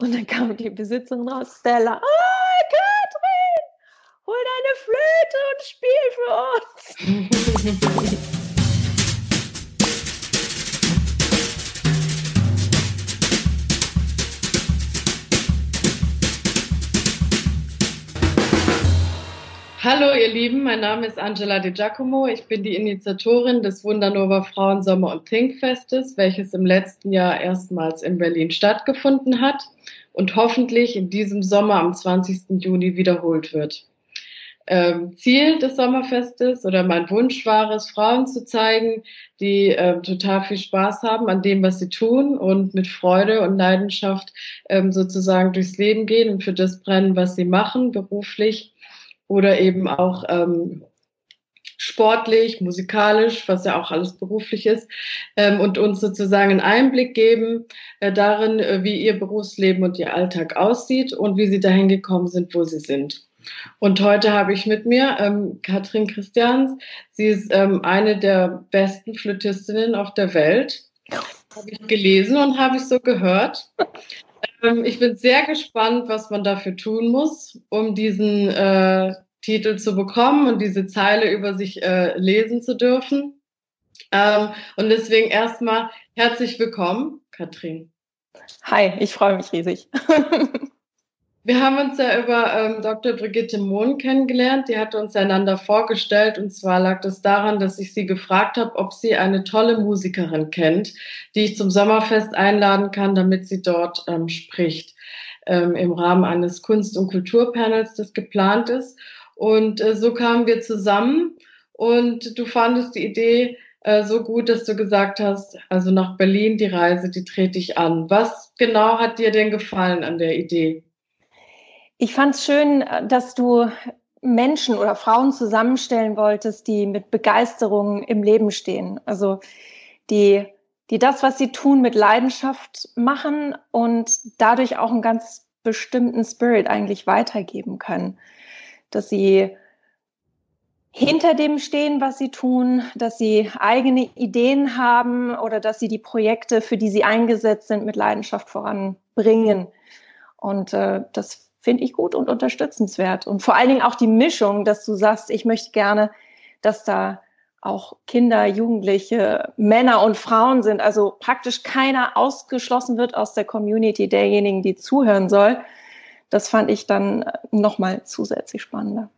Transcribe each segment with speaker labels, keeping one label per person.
Speaker 1: Und dann kam die Besitzerin raus, Stella, ah, Katrin, hol deine Flöte und spiel für uns.
Speaker 2: Hallo ihr Lieben, mein Name ist Angela Di Giacomo. Ich bin die Initiatorin des Wundernova Frauen Sommer und Trinkfestes, welches im letzten Jahr erstmals in Berlin stattgefunden hat und hoffentlich in diesem Sommer am 20. Juni wiederholt wird. Ähm, Ziel des Sommerfestes oder mein Wunsch war es, Frauen zu zeigen, die äh, total viel Spaß haben an dem, was sie tun und mit Freude und Leidenschaft ähm, sozusagen durchs Leben gehen und für das brennen, was sie machen, beruflich oder eben auch ähm, sportlich, musikalisch, was ja auch alles beruflich ist, ähm, und uns sozusagen einen Einblick geben äh, darin, äh, wie ihr Berufsleben und ihr Alltag aussieht und wie sie dahin gekommen sind, wo sie sind. Und heute habe ich mit mir ähm, Katrin Christians. Sie ist ähm, eine der besten Flötistinnen auf der Welt. Habe ich gelesen und habe ich so gehört. Ähm, ich bin sehr gespannt, was man dafür tun muss, um diesen äh, Titel zu bekommen und diese Zeile über sich äh, lesen zu dürfen. Ähm, und deswegen erstmal herzlich willkommen, Katrin.
Speaker 1: Hi, ich freue mich riesig.
Speaker 2: Wir haben uns ja über ähm, Dr. Brigitte Mohn kennengelernt. Die hatte uns einander vorgestellt. Und zwar lag das daran, dass ich sie gefragt habe, ob sie eine tolle Musikerin kennt, die ich zum Sommerfest einladen kann, damit sie dort ähm, spricht. Ähm, Im Rahmen eines Kunst- und Kulturpanels, das geplant ist. Und äh, so kamen wir zusammen. Und du fandest die Idee äh, so gut, dass du gesagt hast, also nach Berlin die Reise, die trete ich an. Was genau hat dir denn gefallen an der Idee?
Speaker 1: Ich fand es schön, dass du Menschen oder Frauen zusammenstellen wolltest, die mit Begeisterung im Leben stehen. Also die, die das, was sie tun, mit Leidenschaft machen und dadurch auch einen ganz bestimmten Spirit eigentlich weitergeben können. Dass sie hinter dem stehen, was sie tun, dass sie eigene Ideen haben oder dass sie die Projekte, für die sie eingesetzt sind, mit Leidenschaft voranbringen. Und äh, das finde ich gut und unterstützenswert. Und vor allen Dingen auch die Mischung, dass du sagst, ich möchte gerne, dass da auch Kinder, Jugendliche, Männer und Frauen sind, also praktisch keiner ausgeschlossen wird aus der Community derjenigen, die zuhören soll. Das fand ich dann nochmal zusätzlich spannender.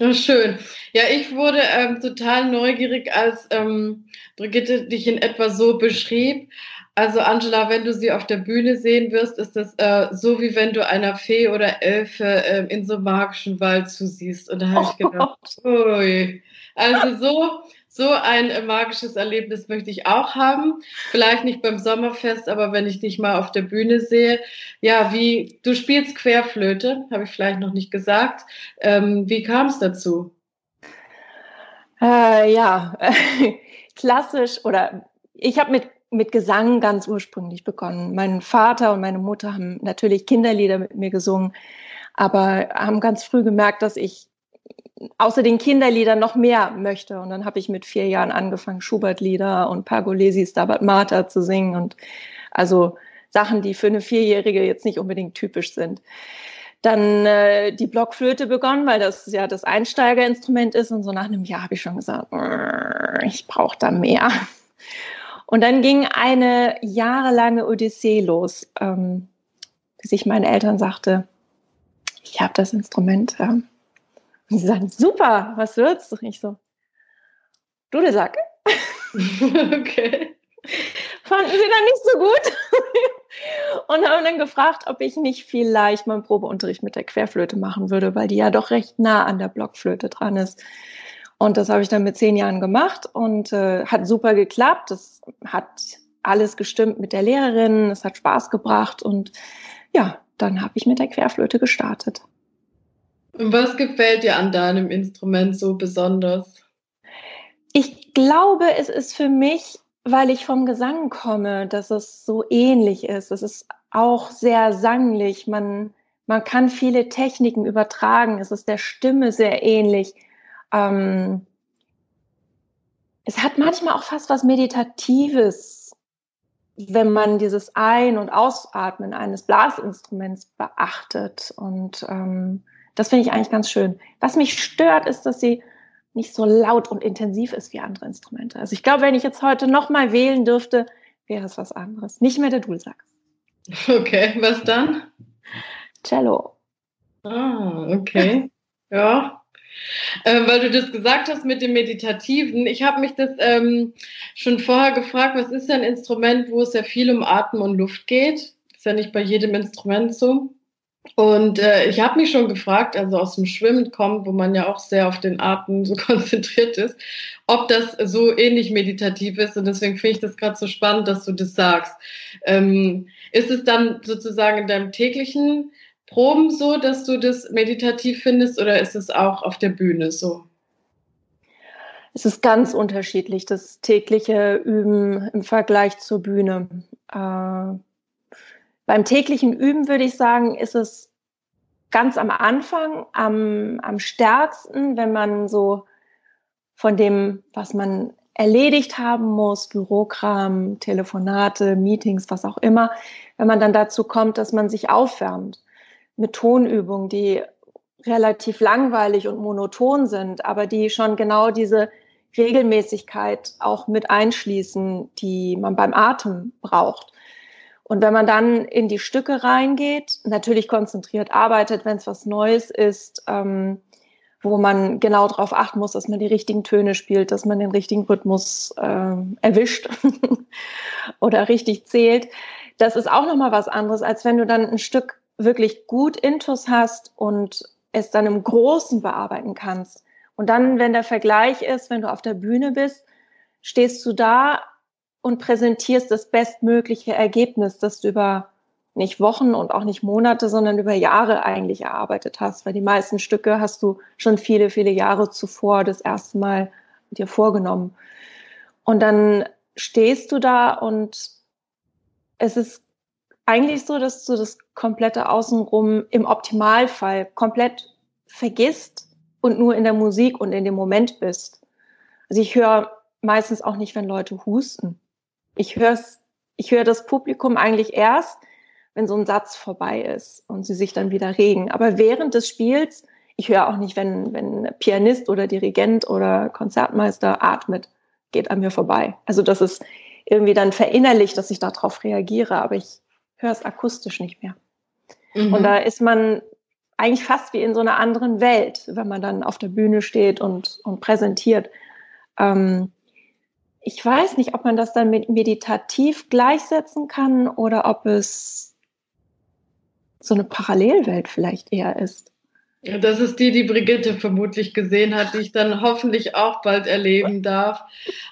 Speaker 2: Ja, schön. Ja, ich wurde ähm, total neugierig, als ähm, Brigitte dich in etwa so beschrieb. Also Angela, wenn du sie auf der Bühne sehen wirst, ist das äh, so, wie wenn du einer Fee oder Elfe äh, in so einem magischen Wald zusiehst. Und da habe ich gedacht, ui. Also so, so ein äh, magisches Erlebnis möchte ich auch haben. Vielleicht nicht beim Sommerfest, aber wenn ich dich mal auf der Bühne sehe. Ja, wie, du spielst Querflöte, habe ich vielleicht noch nicht gesagt. Ähm, wie kam es dazu?
Speaker 1: Äh, ja, klassisch oder ich habe mit mit Gesang ganz ursprünglich begonnen. Mein Vater und meine Mutter haben natürlich Kinderlieder mit mir gesungen, aber haben ganz früh gemerkt, dass ich außer den Kinderliedern noch mehr möchte. Und dann habe ich mit vier Jahren angefangen, Schubert-Lieder und Pergolesi, Stabat Mater zu singen und also Sachen, die für eine Vierjährige jetzt nicht unbedingt typisch sind. Dann äh, die Blockflöte begonnen, weil das ja das Einsteigerinstrument ist. Und so nach einem Jahr habe ich schon gesagt, ich brauche da mehr. Und dann ging eine jahrelange Odyssee los, ähm, bis ich meinen Eltern sagte, ich habe das Instrument. Ja. Und sie sagten, super, was wird's? Und ich so, Dudelsack. okay. Fanden sie dann nicht so gut und haben dann gefragt, ob ich nicht vielleicht mal einen Probeunterricht mit der Querflöte machen würde, weil die ja doch recht nah an der Blockflöte dran ist. Und das habe ich dann mit zehn Jahren gemacht und äh, hat super geklappt. Das hat alles gestimmt mit der Lehrerin, es hat Spaß gebracht und ja, dann habe ich mit der Querflöte gestartet.
Speaker 2: Und was gefällt dir an deinem Instrument so besonders?
Speaker 1: Ich glaube, es ist für mich, weil ich vom Gesang komme, dass es so ähnlich ist. Es ist auch sehr sanglich. Man, man kann viele Techniken übertragen. Es ist der Stimme sehr ähnlich. Ähm, es hat manchmal auch fast was Meditatives. wenn man dieses Ein- und Ausatmen eines Blasinstruments beachtet. Und ähm, das finde ich eigentlich ganz schön. Was mich stört, ist, dass sie nicht so laut und intensiv ist wie andere Instrumente. Also ich glaube, wenn ich jetzt heute nochmal wählen dürfte, wäre es was anderes. Nicht mehr der Dulsax.
Speaker 2: Okay, was dann?
Speaker 1: Cello.
Speaker 2: Ah, okay. Ja, ähm, weil du das gesagt hast mit dem Meditativen. Ich habe mich das ähm, schon vorher gefragt, was ist ein Instrument, wo es ja viel um Atem und Luft geht? Ist ja nicht bei jedem Instrument so. Und äh, ich habe mich schon gefragt, also aus dem Schwimmen kommt, wo man ja auch sehr auf den Atem so konzentriert ist, ob das so ähnlich meditativ ist. Und deswegen finde ich das gerade so spannend, dass du das sagst. Ähm, ist es dann sozusagen in deinem täglichen Proben so, dass du das meditativ findest oder ist es auch auf der Bühne so?
Speaker 1: Es ist ganz unterschiedlich, das tägliche Üben im Vergleich zur Bühne. Äh, beim täglichen Üben würde ich sagen, ist es ganz am Anfang am, am stärksten, wenn man so von dem, was man erledigt haben muss, Bürokram, Telefonate, Meetings, was auch immer, wenn man dann dazu kommt, dass man sich aufwärmt mit Tonübungen, die relativ langweilig und monoton sind, aber die schon genau diese Regelmäßigkeit auch mit einschließen, die man beim Atem braucht. Und wenn man dann in die Stücke reingeht, natürlich konzentriert arbeitet, wenn es was Neues ist, ähm, wo man genau darauf achten muss, dass man die richtigen Töne spielt, dass man den richtigen Rhythmus äh, erwischt oder richtig zählt. Das ist auch nochmal was anderes, als wenn du dann ein Stück wirklich gut Intus hast und es dann im Großen bearbeiten kannst. Und dann, wenn der Vergleich ist, wenn du auf der Bühne bist, stehst du da und präsentierst das bestmögliche Ergebnis, das du über nicht Wochen und auch nicht Monate, sondern über Jahre eigentlich erarbeitet hast, weil die meisten Stücke hast du schon viele, viele Jahre zuvor das erste Mal dir vorgenommen. Und dann stehst du da und es ist eigentlich so, dass du das komplette Außenrum im Optimalfall komplett vergisst und nur in der Musik und in dem Moment bist. Also ich höre meistens auch nicht, wenn Leute husten. Ich höre ich höre das Publikum eigentlich erst, wenn so ein Satz vorbei ist und sie sich dann wieder regen. Aber während des Spiels, ich höre auch nicht, wenn, wenn Pianist oder Dirigent oder Konzertmeister atmet, geht an mir vorbei. Also das ist irgendwie dann verinnerlicht, dass ich darauf reagiere, aber ich höre es akustisch nicht mehr. Mhm. Und da ist man eigentlich fast wie in so einer anderen Welt, wenn man dann auf der Bühne steht und, und präsentiert. Ähm, ich weiß nicht, ob man das dann mit meditativ gleichsetzen kann oder ob es so eine Parallelwelt vielleicht eher ist.
Speaker 2: Ja, das ist die, die Brigitte vermutlich gesehen hat, die ich dann hoffentlich auch bald erleben darf.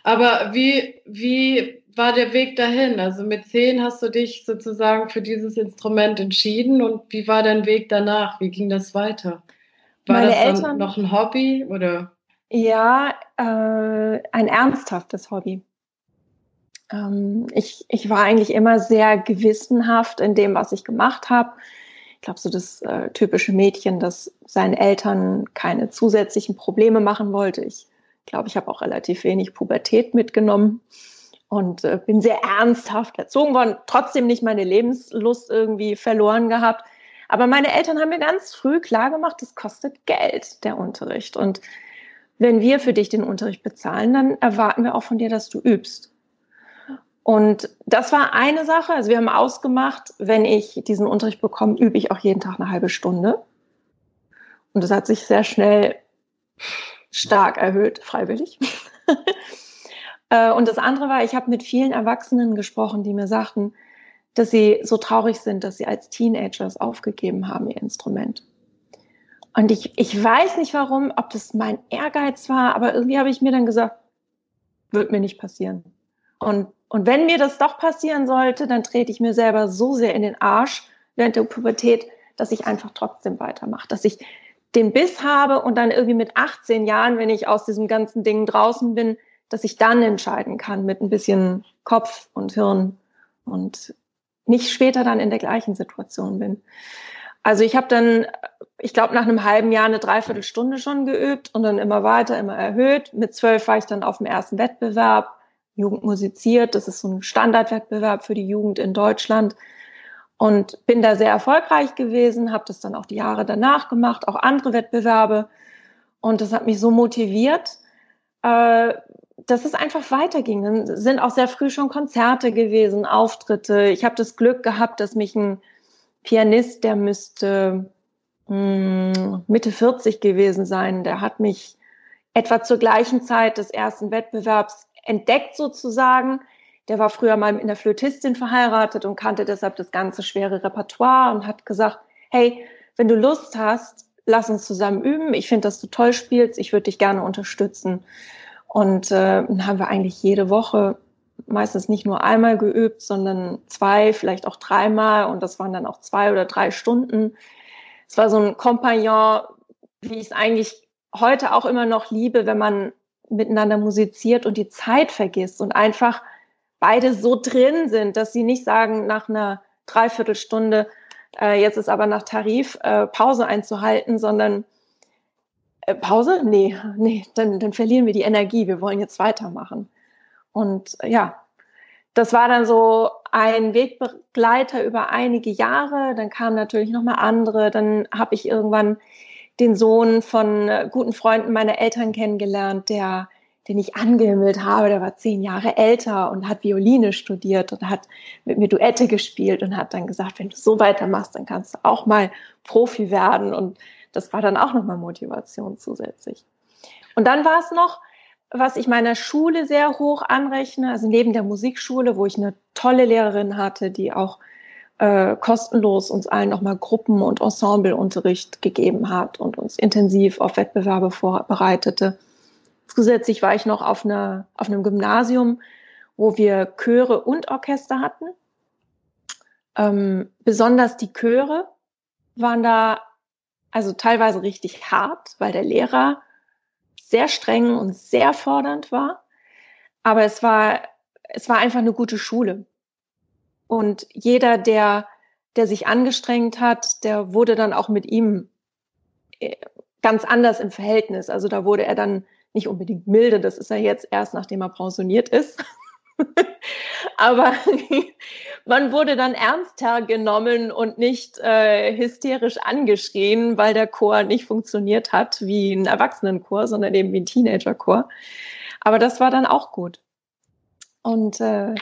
Speaker 2: Aber wie, wie war der Weg dahin? Also mit zehn hast du dich sozusagen für dieses Instrument entschieden und wie war dein Weg danach? Wie ging das weiter? War Meine das dann Eltern, noch ein Hobby oder?
Speaker 1: Ja, äh, ein ernsthaftes Hobby. Ähm, ich, ich war eigentlich immer sehr gewissenhaft in dem, was ich gemacht habe. Ich glaube, so das äh, typische Mädchen, das seinen Eltern keine zusätzlichen Probleme machen wollte. Ich glaube, ich habe auch relativ wenig Pubertät mitgenommen und äh, bin sehr ernsthaft erzogen worden, trotzdem nicht meine Lebenslust irgendwie verloren gehabt. Aber meine Eltern haben mir ganz früh klar gemacht, das kostet Geld, der Unterricht. Und wenn wir für dich den Unterricht bezahlen, dann erwarten wir auch von dir, dass du übst. Und das war eine Sache. Also wir haben ausgemacht, wenn ich diesen Unterricht bekomme, übe ich auch jeden Tag eine halbe Stunde. Und das hat sich sehr schnell stark erhöht, freiwillig. Äh, und das andere war, ich habe mit vielen Erwachsenen gesprochen, die mir sagten, dass sie so traurig sind, dass sie als Teenagers aufgegeben haben, ihr Instrument. Und ich, ich weiß nicht warum, ob das mein Ehrgeiz war, aber irgendwie habe ich mir dann gesagt, wird mir nicht passieren. Und, und wenn mir das doch passieren sollte, dann trete ich mir selber so sehr in den Arsch während der Pubertät, dass ich einfach trotzdem weitermache, dass ich den Biss habe und dann irgendwie mit 18 Jahren, wenn ich aus diesem ganzen Ding draußen bin, dass ich dann entscheiden kann mit ein bisschen Kopf und Hirn und nicht später dann in der gleichen Situation bin. Also ich habe dann, ich glaube, nach einem halben Jahr eine Dreiviertelstunde schon geübt und dann immer weiter, immer erhöht. Mit zwölf war ich dann auf dem ersten Wettbewerb, Jugend musiziert. Das ist so ein Standardwettbewerb für die Jugend in Deutschland. Und bin da sehr erfolgreich gewesen, habe das dann auch die Jahre danach gemacht, auch andere Wettbewerbe. Und das hat mich so motiviert, äh, dass es einfach weiterging. Dann sind auch sehr früh schon Konzerte gewesen, Auftritte. Ich habe das Glück gehabt, dass mich ein Pianist, der müsste mh, hm, Mitte 40 gewesen sein, der hat mich etwa zur gleichen Zeit des ersten Wettbewerbs entdeckt sozusagen. Der war früher mal mit einer Flötistin verheiratet und kannte deshalb das ganze schwere Repertoire und hat gesagt, hey, wenn du Lust hast, lass uns zusammen üben. Ich finde, dass du toll spielst. Ich würde dich gerne unterstützen. Und äh, dann haben wir eigentlich jede Woche meistens nicht nur einmal geübt, sondern zwei, vielleicht auch dreimal. Und das waren dann auch zwei oder drei Stunden. Es war so ein Kompagnon, wie ich es eigentlich heute auch immer noch liebe, wenn man miteinander musiziert und die Zeit vergisst und einfach beide so drin sind, dass sie nicht sagen nach einer Dreiviertelstunde, äh, jetzt ist aber nach Tarif äh, Pause einzuhalten, sondern Pause? Nee, nee, dann, dann verlieren wir die Energie. Wir wollen jetzt weitermachen. Und äh, ja, das war dann so ein Wegbegleiter über einige Jahre. Dann kamen natürlich noch mal andere. Dann habe ich irgendwann den Sohn von äh, guten Freunden meiner Eltern kennengelernt, der den ich angehimmelt habe, der war zehn Jahre älter und hat Violine studiert und hat mit mir Duette gespielt und hat dann gesagt, wenn du so weitermachst, dann kannst du auch mal Profi werden. Und das war dann auch nochmal Motivation zusätzlich. Und dann war es noch, was ich meiner Schule sehr hoch anrechne, also neben der Musikschule, wo ich eine tolle Lehrerin hatte, die auch äh, kostenlos uns allen nochmal Gruppen- und Ensembleunterricht gegeben hat und uns intensiv auf Wettbewerbe vorbereitete Zusätzlich war ich noch auf, einer, auf einem Gymnasium, wo wir Chöre und Orchester hatten. Ähm, besonders die Chöre waren da also teilweise richtig hart, weil der Lehrer sehr streng und sehr fordernd war. Aber es war, es war einfach eine gute Schule. Und jeder, der, der sich angestrengt hat, der wurde dann auch mit ihm äh, ganz anders im Verhältnis. Also da wurde er dann nicht unbedingt milde, das ist er jetzt erst, nachdem er pensioniert ist. Aber man wurde dann ernster genommen und nicht äh, hysterisch angeschrien, weil der Chor nicht funktioniert hat wie ein Erwachsenenchor, sondern eben wie ein Teenagerchor. Aber das war dann auch gut. Und äh,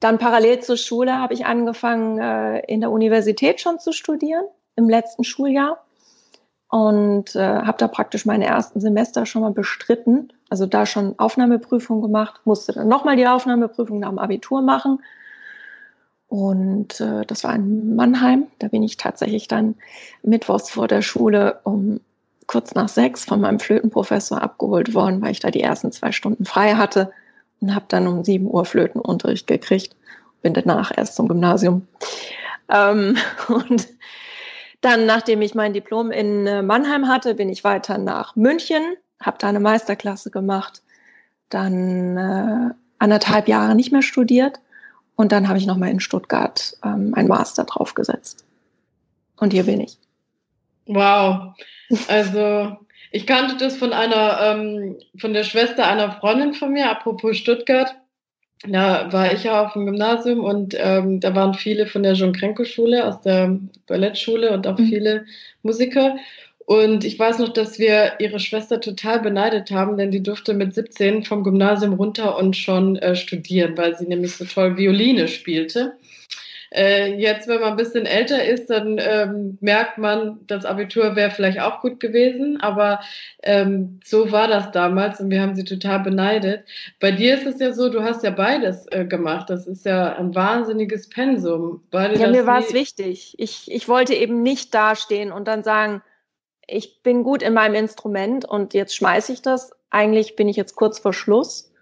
Speaker 1: dann parallel zur Schule habe ich angefangen, äh, in der Universität schon zu studieren, im letzten Schuljahr und äh, habe da praktisch meine ersten Semester schon mal bestritten, also da schon Aufnahmeprüfung gemacht, musste dann nochmal die Aufnahmeprüfung nach dem Abitur machen. Und äh, das war in Mannheim. Da bin ich tatsächlich dann mittwochs vor der Schule um kurz nach sechs von meinem Flötenprofessor abgeholt worden, weil ich da die ersten zwei Stunden frei hatte und habe dann um sieben Uhr Flötenunterricht gekriegt. Bin danach erst zum Gymnasium. Ähm, und dann, nachdem ich mein Diplom in äh, Mannheim hatte, bin ich weiter nach München, habe da eine Meisterklasse gemacht, dann äh, anderthalb Jahre nicht mehr studiert und dann habe ich nochmal in Stuttgart ähm, ein Master draufgesetzt. Und hier bin ich.
Speaker 2: Wow. Also ich kannte das von einer, ähm, von der Schwester einer Freundin von mir, apropos Stuttgart da war ich ja auf dem Gymnasium und ähm, da waren viele von der John Krenko Schule, aus der Ballettschule und auch mhm. viele Musiker. Und ich weiß noch, dass wir ihre Schwester total beneidet haben, denn die durfte mit 17 vom Gymnasium runter und schon äh, studieren, weil sie nämlich so toll Violine spielte. Äh, jetzt, wenn man ein bisschen älter ist, dann ähm, merkt man, das Abitur wäre vielleicht auch gut gewesen, aber ähm, so war das damals und wir haben sie total beneidet. Bei dir ist es ja so, du hast ja beides äh, gemacht. Das ist ja ein wahnsinniges Pensum.
Speaker 1: ja, mir war es wichtig. Ich, ich wollte eben nicht dastehen und dann sagen, ich bin gut in meinem Instrument und jetzt schmeiße ich das. Eigentlich bin ich jetzt kurz vor Schluss.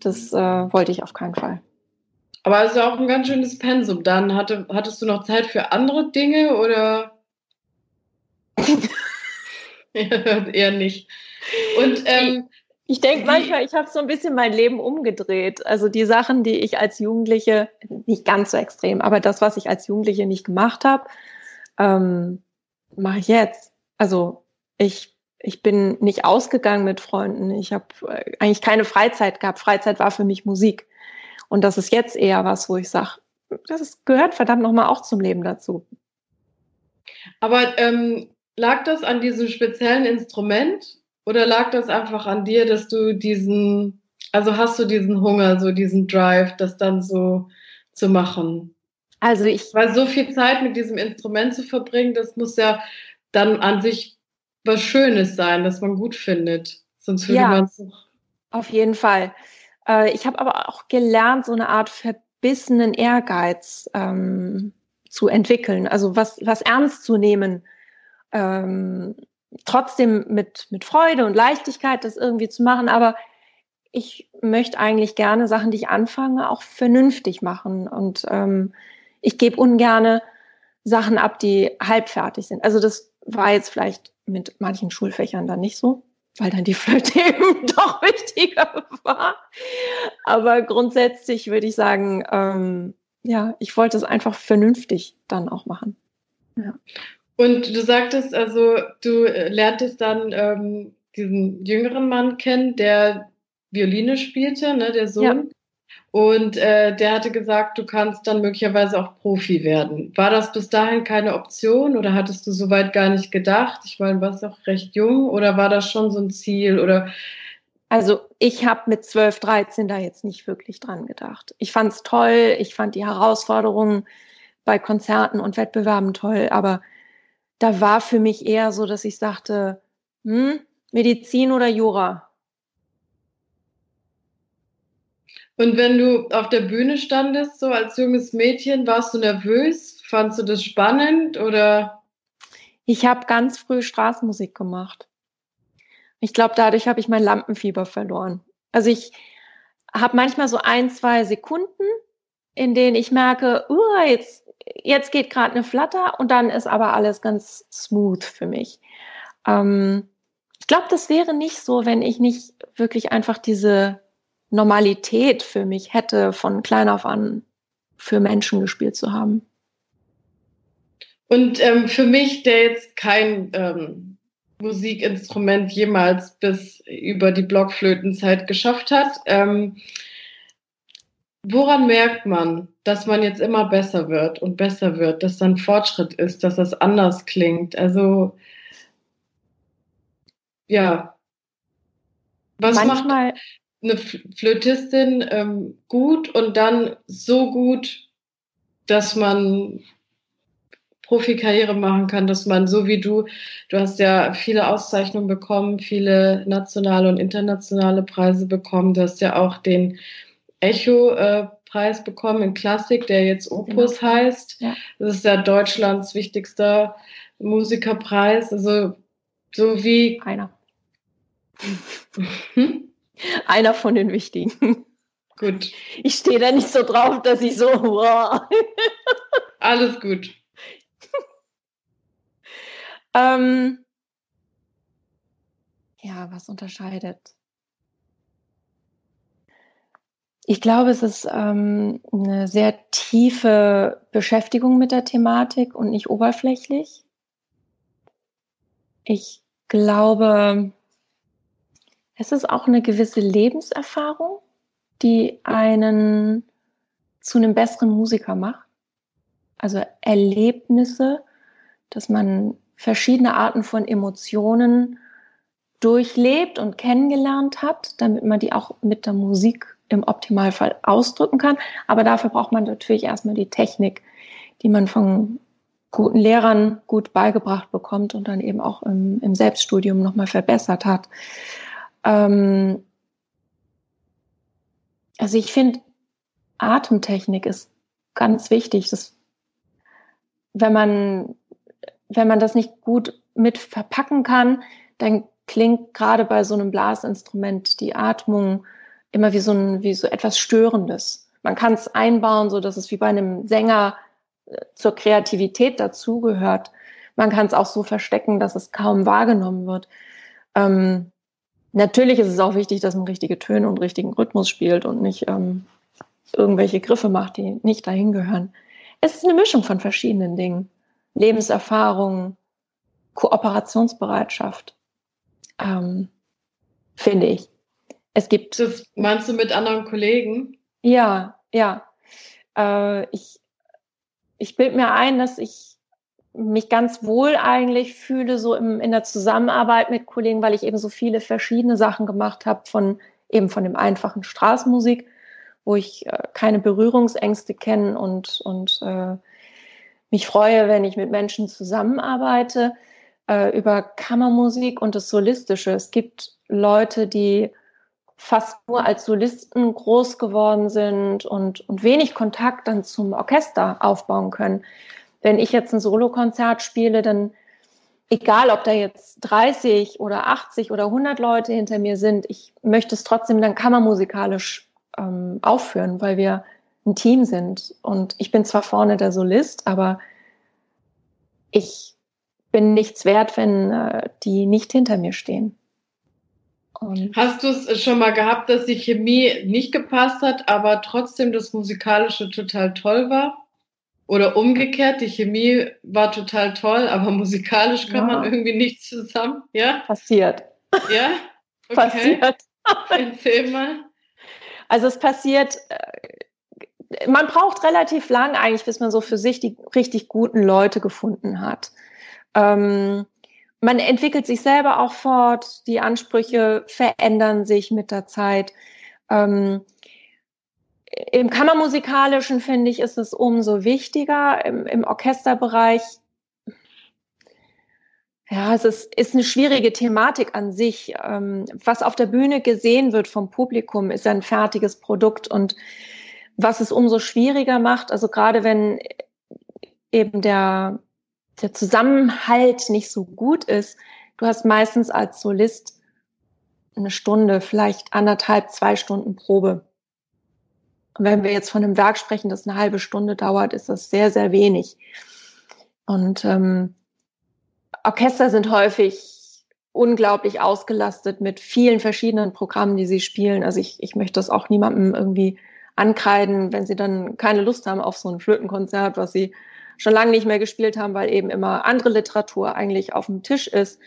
Speaker 1: Das äh, wollte ich auf keinen Fall.
Speaker 2: Aber es ist auch ein ganz schönes Pensum. Dann hatte, hattest du noch Zeit für andere Dinge oder? eher nicht.
Speaker 1: Und ähm, ich, denke manchmal, ich habe so ein bisschen mein Leben umgedreht. Also die Sachen, die ich als Jugendliche, nicht ganz so extrem, aber das, was ich als Jugendliche nicht gemacht habe, ähm, mache ich jetzt. Also ich ich bin nicht ausgegangen mit Freunden. Ich habe äh, eigentlich keine Freizeit gehabt. Freizeit war für mich Musik. Und das ist jetzt eher was, wo ich sage, das gehört verdammt nochmal auch zum Leben dazu.
Speaker 2: Aber ähm, lag das an diesem speziellen Instrument oder lag das einfach an dir, dass du diesen, also hast du diesen Hunger, so diesen Drive, das dann so zu machen?
Speaker 1: Also ich.
Speaker 2: Weil so viel Zeit mit diesem Instrument zu verbringen, das muss ja dann an sich was Schönes sein, das man gut findet. Sonst würde ja, man es doch.
Speaker 1: Auf jeden Fall. Äh, ich habe aber auch gelernt, so eine Art verbissenen Ehrgeiz ähm, zu entwickeln, also was, was ernst zu nehmen. Ähm, trotzdem mit, mit Freude und Leichtigkeit das irgendwie zu machen, aber ich möchte eigentlich gerne Sachen, die ich anfange, auch vernünftig machen. Und ähm, ich gebe ungerne Sachen ab, die halbfertig sind. Also das war jetzt vielleicht mit manchen Schulfächern dann nicht so, weil dann die Flöte eben doch wichtiger war. Aber grundsätzlich würde ich sagen, ähm, ja, ich wollte es einfach vernünftig dann auch machen. Ja.
Speaker 2: Und du sagtest also, du lerntest dann ähm, diesen jüngeren Mann kennen, der Violine spielte, ne, der Sohn. Ja. Und äh, der hatte gesagt, du kannst dann möglicherweise auch Profi werden. War das bis dahin keine Option oder hattest du soweit gar nicht gedacht? Ich meine, warst auch recht jung oder war das schon so ein Ziel oder
Speaker 1: also ich habe mit 12, 13 da jetzt nicht wirklich dran gedacht. Ich fand es toll, ich fand die Herausforderungen bei Konzerten und Wettbewerben toll, aber da war für mich eher so, dass ich sagte, hm, Medizin oder Jura.
Speaker 2: Und wenn du auf der Bühne standest, so als junges Mädchen, warst du nervös? Fandst du das spannend oder?
Speaker 1: Ich habe ganz früh Straßenmusik gemacht. Ich glaube, dadurch habe ich mein Lampenfieber verloren. Also ich habe manchmal so ein, zwei Sekunden, in denen ich merke, uh, jetzt, jetzt geht gerade eine Flatter und dann ist aber alles ganz smooth für mich. Ähm, ich glaube, das wäre nicht so, wenn ich nicht wirklich einfach diese Normalität für mich hätte, von klein auf an für Menschen gespielt zu haben.
Speaker 2: Und ähm, für mich, der jetzt kein ähm, Musikinstrument jemals bis über die Blockflötenzeit geschafft hat. Ähm, woran merkt man, dass man jetzt immer besser wird und besser wird, dass dann Fortschritt ist, dass das anders klingt? Also ja, was Manchmal macht eine Flötistin ähm, gut und dann so gut, dass man Profikarriere machen kann, dass man so wie du, du hast ja viele Auszeichnungen bekommen, viele nationale und internationale Preise bekommen, du hast ja auch den Echo-Preis äh, bekommen in Klassik, der jetzt Opus genau. heißt. Ja. Das ist ja Deutschlands wichtigster Musikerpreis. Also so wie
Speaker 1: einer. Hm? Einer von den wichtigen.
Speaker 2: Gut.
Speaker 1: Ich stehe da nicht so drauf, dass ich so. Wow.
Speaker 2: Alles gut.
Speaker 1: Ähm, ja, was unterscheidet? Ich glaube, es ist ähm, eine sehr tiefe Beschäftigung mit der Thematik und nicht oberflächlich. Ich glaube, es ist auch eine gewisse Lebenserfahrung, die einen zu einem besseren Musiker macht. Also Erlebnisse, dass man verschiedene Arten von Emotionen durchlebt und kennengelernt hat, damit man die auch mit der Musik im Optimalfall ausdrücken kann. Aber dafür braucht man natürlich erstmal die Technik, die man von guten Lehrern gut beigebracht bekommt und dann eben auch im, im Selbststudium nochmal verbessert hat. Ähm also ich finde, Atemtechnik ist ganz wichtig. Das, wenn man wenn man das nicht gut mit verpacken kann, dann klingt gerade bei so einem Blasinstrument die Atmung immer wie so, ein, wie so etwas Störendes. Man kann es einbauen, so dass es wie bei einem Sänger äh, zur Kreativität dazugehört. Man kann es auch so verstecken, dass es kaum wahrgenommen wird. Ähm, natürlich ist es auch wichtig, dass man richtige Töne und richtigen Rhythmus spielt und nicht ähm, irgendwelche Griffe macht, die nicht dahin gehören. Es ist eine Mischung von verschiedenen Dingen. Lebenserfahrung, Kooperationsbereitschaft. ähm, finde ich. Es gibt.
Speaker 2: Das meinst du mit anderen Kollegen?
Speaker 1: Ja, ja. Äh, ich ich bilde mir ein, dass ich mich ganz wohl eigentlich fühle, so im, in der Zusammenarbeit mit Kollegen, weil ich eben so viele verschiedene Sachen gemacht habe, von eben von dem einfachen Straßenmusik, wo ich äh, keine Berührungsängste kenne und, und äh, mich freue, wenn ich mit Menschen zusammenarbeite, äh, über Kammermusik und das Solistische. Es gibt Leute, die fast nur als Solisten groß geworden sind und, und wenig Kontakt dann zum Orchester aufbauen können. Wenn ich jetzt ein Solokonzert spiele, dann egal, ob da jetzt 30 oder 80 oder 100 Leute hinter mir sind, ich möchte es trotzdem dann kammermusikalisch ähm, aufführen, weil wir ein Team sind. Und ich bin zwar vorne der Solist, aber ich bin nichts wert, wenn äh, die nicht hinter mir stehen.
Speaker 2: Und Hast du es schon mal gehabt, dass die Chemie nicht gepasst hat, aber trotzdem das Musikalische total toll war? Oder umgekehrt, die Chemie war total toll, aber musikalisch kam ja. man irgendwie nicht zusammen? Ja?
Speaker 1: Passiert.
Speaker 2: Ja?
Speaker 1: Okay. Passiert.
Speaker 2: Erzähl mal.
Speaker 1: Also es passiert, äh, man braucht relativ lang eigentlich, bis man so für sich die richtig guten Leute gefunden hat. Ähm, man entwickelt sich selber auch fort, die Ansprüche verändern sich mit der Zeit. Ähm, Im Kammermusikalischen finde ich, ist es umso wichtiger. Im, im Orchesterbereich, ja, es ist, ist eine schwierige Thematik an sich. Ähm, was auf der Bühne gesehen wird vom Publikum, ist ein fertiges Produkt und was es umso schwieriger macht, also gerade wenn eben der der Zusammenhalt nicht so gut ist, du hast meistens als Solist eine Stunde, vielleicht anderthalb, zwei Stunden Probe. Und wenn wir jetzt von einem Werk sprechen, das eine halbe Stunde dauert, ist das sehr, sehr wenig. Und ähm, Orchester sind häufig unglaublich ausgelastet mit vielen verschiedenen Programmen, die sie spielen. Also ich, ich möchte das auch niemandem irgendwie ankreiden, wenn sie dann keine Lust haben auf so ein Flötenkonzert, was sie schon lange nicht mehr gespielt haben, weil eben immer andere Literatur eigentlich auf dem Tisch ist.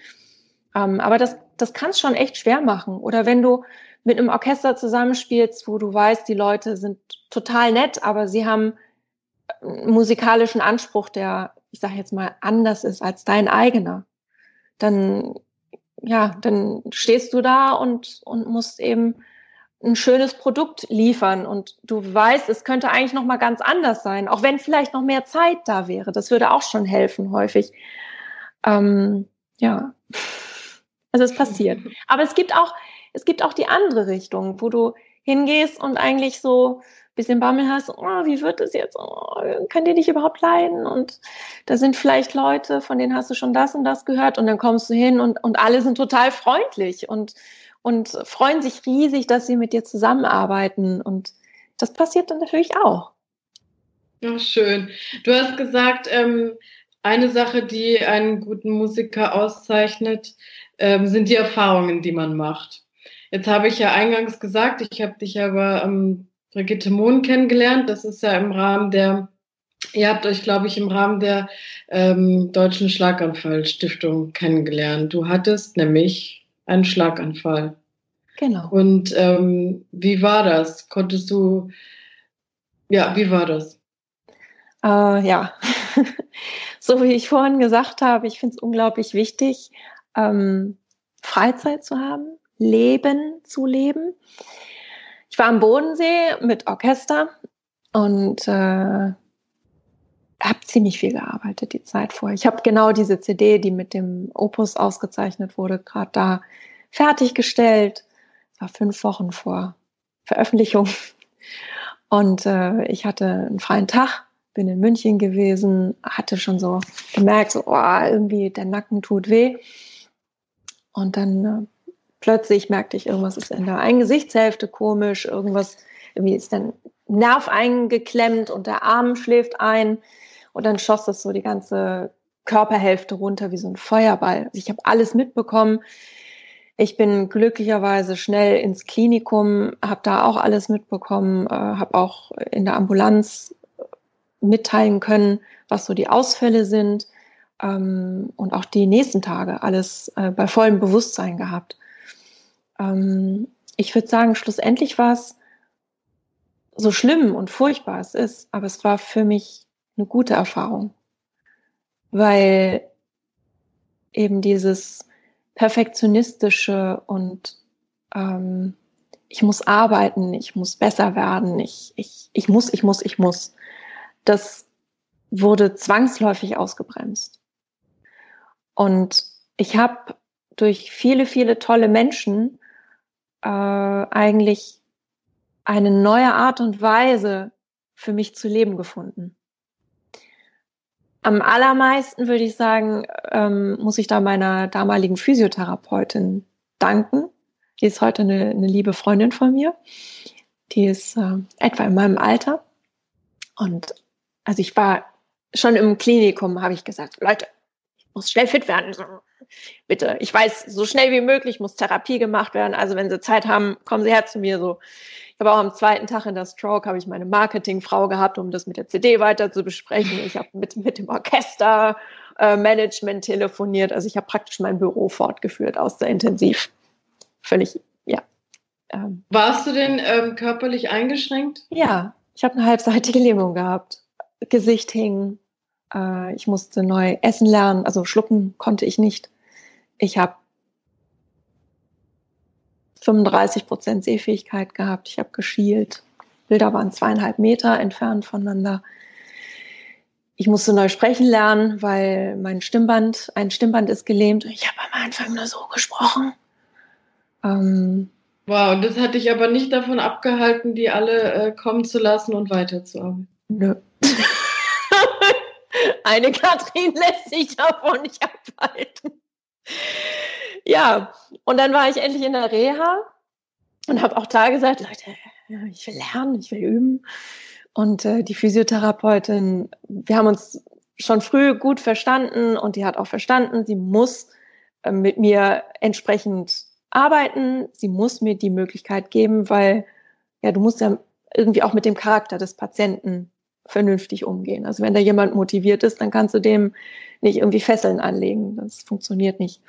Speaker 1: Ähm, aber das, das kann es schon echt schwer machen. Oder wenn du mit einem Orchester zusammenspielst, wo du weißt, die Leute sind total nett, aber sie haben einen musikalischen Anspruch, der, ich sage jetzt mal, anders ist als dein eigener, dann ja, dann stehst du da und, und musst eben ein schönes Produkt liefern und du weißt, es könnte eigentlich noch mal ganz anders sein, auch wenn vielleicht noch mehr Zeit da wäre. Das würde auch schon helfen häufig. Ähm, ja, also es passiert. Aber es gibt auch es gibt auch die andere Richtung, wo du hingehst und eigentlich so ein bisschen Bammel hast, oh, wie wird es jetzt? Oh, kann die dich überhaupt leiden? Und da sind vielleicht Leute, von denen hast du schon das und das gehört und dann kommst du hin und, und alle sind total freundlich und und freuen sich riesig, dass sie mit dir zusammenarbeiten. Und das passiert dann natürlich auch.
Speaker 2: Ach, schön. Du hast gesagt, ähm, eine Sache, die einen guten Musiker auszeichnet, ähm, sind die Erfahrungen, die man macht. Jetzt habe ich ja eingangs gesagt, ich habe dich aber ähm, Brigitte Mohn kennengelernt. Das ist ja im Rahmen der, ihr habt euch, glaube ich, im Rahmen der ähm, Deutschen Schlaganfallstiftung kennengelernt. Du hattest nämlich einen Schlaganfall.
Speaker 1: Genau.
Speaker 2: Und ähm, wie war das? Konntest du, ja, wie war das?
Speaker 1: Äh, ja, so wie ich vorhin gesagt habe, ich finde es unglaublich wichtig, ähm, Freizeit zu haben, Leben zu leben. Ich war am Bodensee mit Orchester und äh, habe ziemlich viel gearbeitet die Zeit vorher. Ich habe genau diese CD, die mit dem Opus ausgezeichnet wurde, gerade da fertiggestellt. Es war fünf Wochen vor Veröffentlichung. Und äh, ich hatte einen freien Tag, bin in München gewesen, hatte schon so gemerkt, so, oh, irgendwie der Nacken tut weh. Und dann äh, plötzlich merkte ich, irgendwas ist in der einen Gesichtshälfte komisch, irgendwas, irgendwie ist dann Nerv eingeklemmt und der Arm schläft ein. Und dann schoss das so die ganze Körperhälfte runter wie so ein Feuerball. Also ich habe alles mitbekommen. Ich bin glücklicherweise schnell ins Klinikum, habe da auch alles mitbekommen, äh, habe auch in der Ambulanz mitteilen können, was so die Ausfälle sind. ähm, und auch die nächsten Tage alles äh, bei vollem Bewusstsein gehabt. Ähm, ich würde sagen, schlussendlich war es so schlimm und furchtbar es ist, aber es war für mich eine gute Erfahrung, weil eben dieses perfektionistische und ähm, ich muss arbeiten, ich muss besser werden, ich, ich, ich muss, ich muss, ich muss. Das wurde zwangsläufig ausgebremst. Und ich habe durch viele, viele tolle Menschen äh, eigentlich eine neue Art und Weise für mich zu leben gefunden. Am allermeisten würde ich sagen, ähm, muss ich da meiner damaligen Physiotherapeutin danken. Die ist heute eine, eine liebe Freundin von mir. Die ist äh, etwa in meinem Alter. Und also ich war schon im Klinikum, habe ich gesagt, Leute, ich muss schnell fit werden. Bitte, ich weiß, so schnell wie möglich muss Therapie gemacht werden. Also wenn Sie Zeit haben, kommen Sie her zu mir. So, ich habe auch am zweiten Tag in der Stroke habe ich meine Marketingfrau gehabt, um das mit der CD weiter zu besprechen. Ich habe mit mit dem Orchester äh, Management telefoniert. Also ich habe praktisch mein Büro fortgeführt aus der Intensiv. Völlig, ja.
Speaker 2: Ähm. Warst du denn ähm, körperlich eingeschränkt?
Speaker 1: Ja, ich habe eine halbseitige Lähmung gehabt. Gesicht hing. Äh, ich musste neu essen lernen. Also schlucken konnte ich nicht. Ich habe 35 Prozent Sehfähigkeit gehabt. Ich habe geschielt. Bilder waren zweieinhalb Meter entfernt voneinander. Ich musste neu sprechen lernen, weil mein Stimmband, ein Stimmband ist gelähmt. Ich habe am Anfang nur so gesprochen.
Speaker 2: Ähm, wow, das hat dich aber nicht davon abgehalten, die alle äh, kommen zu lassen und weiterzuarbeiten.
Speaker 1: Nö. Eine Katrin lässt sich davon nicht abhalten ja, und dann war ich endlich in der Reha und habe auch da gesagt, Leute, ich will lernen, ich will üben. Und äh, die Physiotherapeutin, wir haben uns schon früh gut verstanden und die hat auch verstanden, sie muss äh, mit mir entsprechend arbeiten, sie muss mir die Möglichkeit geben, weil ja, du musst ja irgendwie auch mit dem Charakter des Patienten vernünftig umgehen. Also wenn da jemand motiviert ist, dann kannst du dem nicht irgendwie Fesseln anlegen. Das funktioniert nicht.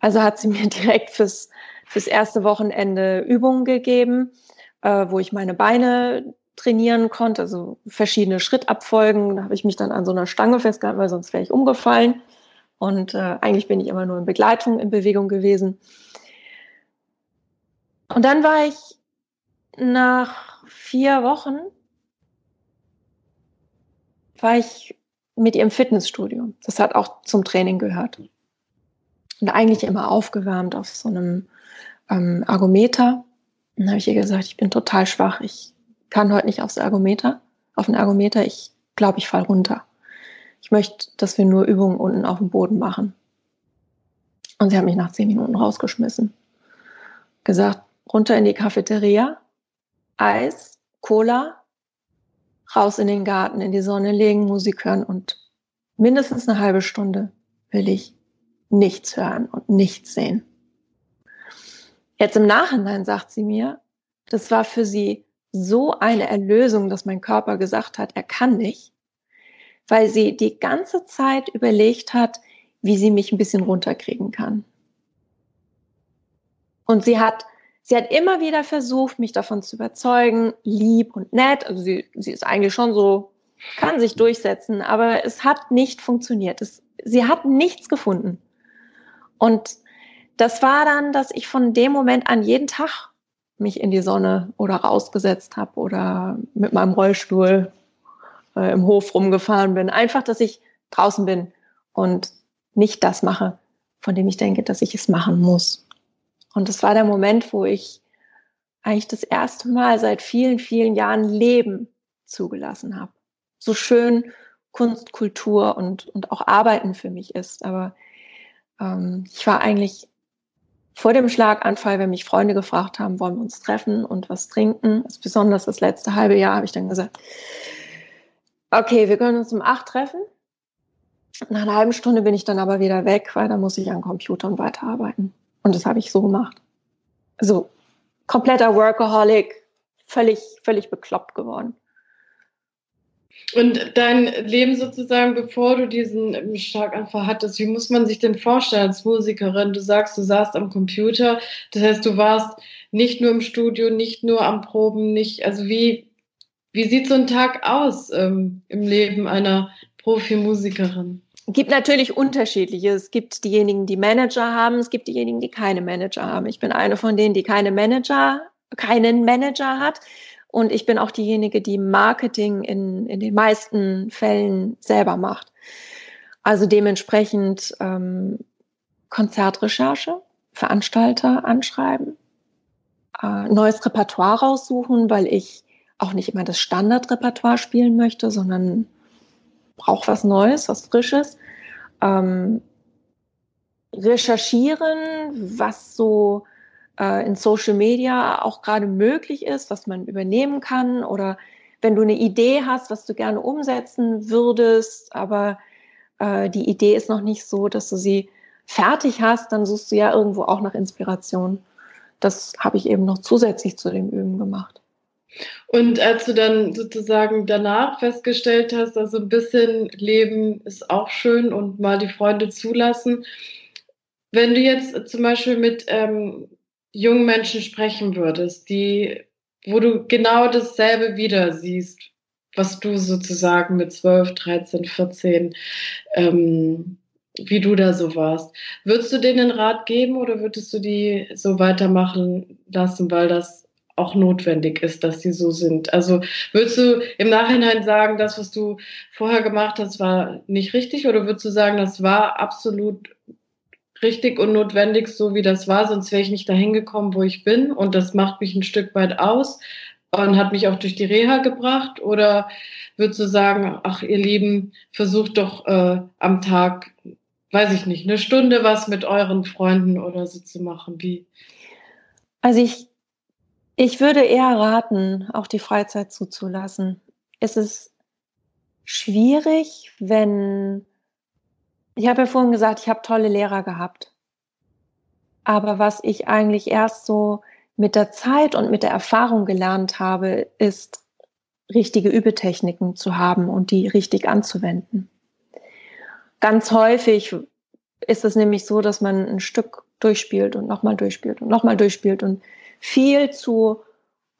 Speaker 1: Also hat sie mir direkt fürs, fürs erste Wochenende Übungen gegeben, äh, wo ich meine Beine trainieren konnte, also verschiedene Schrittabfolgen. Da habe ich mich dann an so einer Stange festgehalten, weil sonst wäre ich umgefallen. Und äh, eigentlich bin ich immer nur in Begleitung in Bewegung gewesen. Und dann war ich nach vier Wochen war ich mit ihrem Fitnessstudio. Das hat auch zum Training gehört und eigentlich immer aufgewärmt auf so einem ähm, Ergometer. Dann habe ich ihr gesagt, ich bin total schwach, ich kann heute nicht aufs Ergometer, auf den Ergometer, ich glaube, ich falle runter. Ich möchte, dass wir nur Übungen unten auf dem Boden machen. Und sie hat mich nach zehn Minuten rausgeschmissen. Gesagt, runter in die Cafeteria, Eis, Cola, raus in den Garten, in die Sonne legen, Musik hören und mindestens eine halbe Stunde will ich nichts hören und nichts sehen. Jetzt im Nachhinein sagt sie mir, das war für sie so eine Erlösung, dass mein Körper gesagt hat, er kann nicht, weil sie die ganze Zeit überlegt hat, wie sie mich ein bisschen runterkriegen kann. Und sie hat, sie hat immer wieder versucht, mich davon zu überzeugen, lieb und nett. Also sie, sie ist eigentlich schon so, kann sich durchsetzen, aber es hat nicht funktioniert. Es, sie hat nichts gefunden. Und das war dann, dass ich von dem Moment an jeden Tag mich in die Sonne oder rausgesetzt habe oder mit meinem Rollstuhl äh, im Hof rumgefahren bin. Einfach, dass ich draußen bin und nicht das mache, von dem ich denke, dass ich es machen muss. Und das war der Moment, wo ich eigentlich das erste Mal seit vielen, vielen Jahren Leben zugelassen habe. So schön Kunst, Kultur und, und auch Arbeiten für mich ist. Aber ähm, ich war eigentlich vor dem Schlaganfall, wenn mich Freunde gefragt haben, wollen wir uns treffen und was trinken, also besonders das letzte halbe Jahr, habe ich dann gesagt, okay, wir können uns um acht treffen. Nach einer halben Stunde bin ich dann aber wieder weg, weil da muss ich an Computer und weiterarbeiten. Und das habe ich so gemacht. Also kompletter Workaholic, völlig, völlig bekloppt geworden.
Speaker 2: Und dein Leben sozusagen, bevor du diesen Schlaganfall hattest, wie muss man sich denn vorstellen als Musikerin? Du sagst, du saßt am Computer, das heißt, du warst nicht nur im Studio, nicht nur am Proben, nicht, also wie, wie sieht so ein Tag aus ähm, im Leben einer Profimusikerin?
Speaker 1: Gibt natürlich unterschiedliche. Es gibt diejenigen, die Manager haben, es gibt diejenigen, die keine Manager haben. Ich bin eine von denen, die keine Manager, keinen Manager hat. Und ich bin auch diejenige, die Marketing in, in den meisten Fällen selber macht. Also dementsprechend ähm, Konzertrecherche, Veranstalter anschreiben, äh, neues Repertoire raussuchen, weil ich auch nicht immer das Standardrepertoire spielen möchte, sondern brauche was Neues, was Frisches. Ähm, recherchieren, was so äh, in Social Media auch gerade möglich ist, was man übernehmen kann oder wenn du eine Idee hast, was du gerne umsetzen würdest, aber äh, die Idee ist noch nicht so, dass du sie fertig hast, dann suchst du ja irgendwo auch nach Inspiration. Das habe ich eben noch zusätzlich zu dem Üben gemacht.
Speaker 2: Und als du dann sozusagen danach festgestellt hast, also ein bisschen Leben ist auch schön und mal die Freunde zulassen, wenn du jetzt zum Beispiel mit ähm, jungen Menschen sprechen würdest, die, wo du genau dasselbe wieder siehst, was du sozusagen mit 12, 13, 14, ähm, wie du da so warst. Würdest du denen einen Rat geben oder würdest du die so weitermachen lassen, weil das auch notwendig ist, dass sie so sind? Also würdest du im Nachhinein sagen, das, was du vorher gemacht hast, war nicht richtig oder würdest du sagen, das war absolut richtig und notwendig, so wie das war, sonst wäre ich nicht dahin gekommen, wo ich bin. Und das macht mich ein Stück weit aus und hat mich auch durch die Reha gebracht. Oder würdest du sagen, ach ihr Lieben, versucht doch äh, am Tag, weiß ich nicht, eine Stunde was mit euren Freunden oder so zu machen? Wie?
Speaker 1: Also ich, ich würde eher raten, auch die Freizeit zuzulassen. Es ist schwierig, wenn ich habe ja vorhin gesagt, ich habe tolle Lehrer gehabt. Aber was ich eigentlich erst so mit der Zeit und mit der Erfahrung gelernt habe, ist, richtige Übetechniken zu haben und die richtig anzuwenden. Ganz häufig ist es nämlich so, dass man ein Stück durchspielt und nochmal durchspielt und nochmal durchspielt und viel zu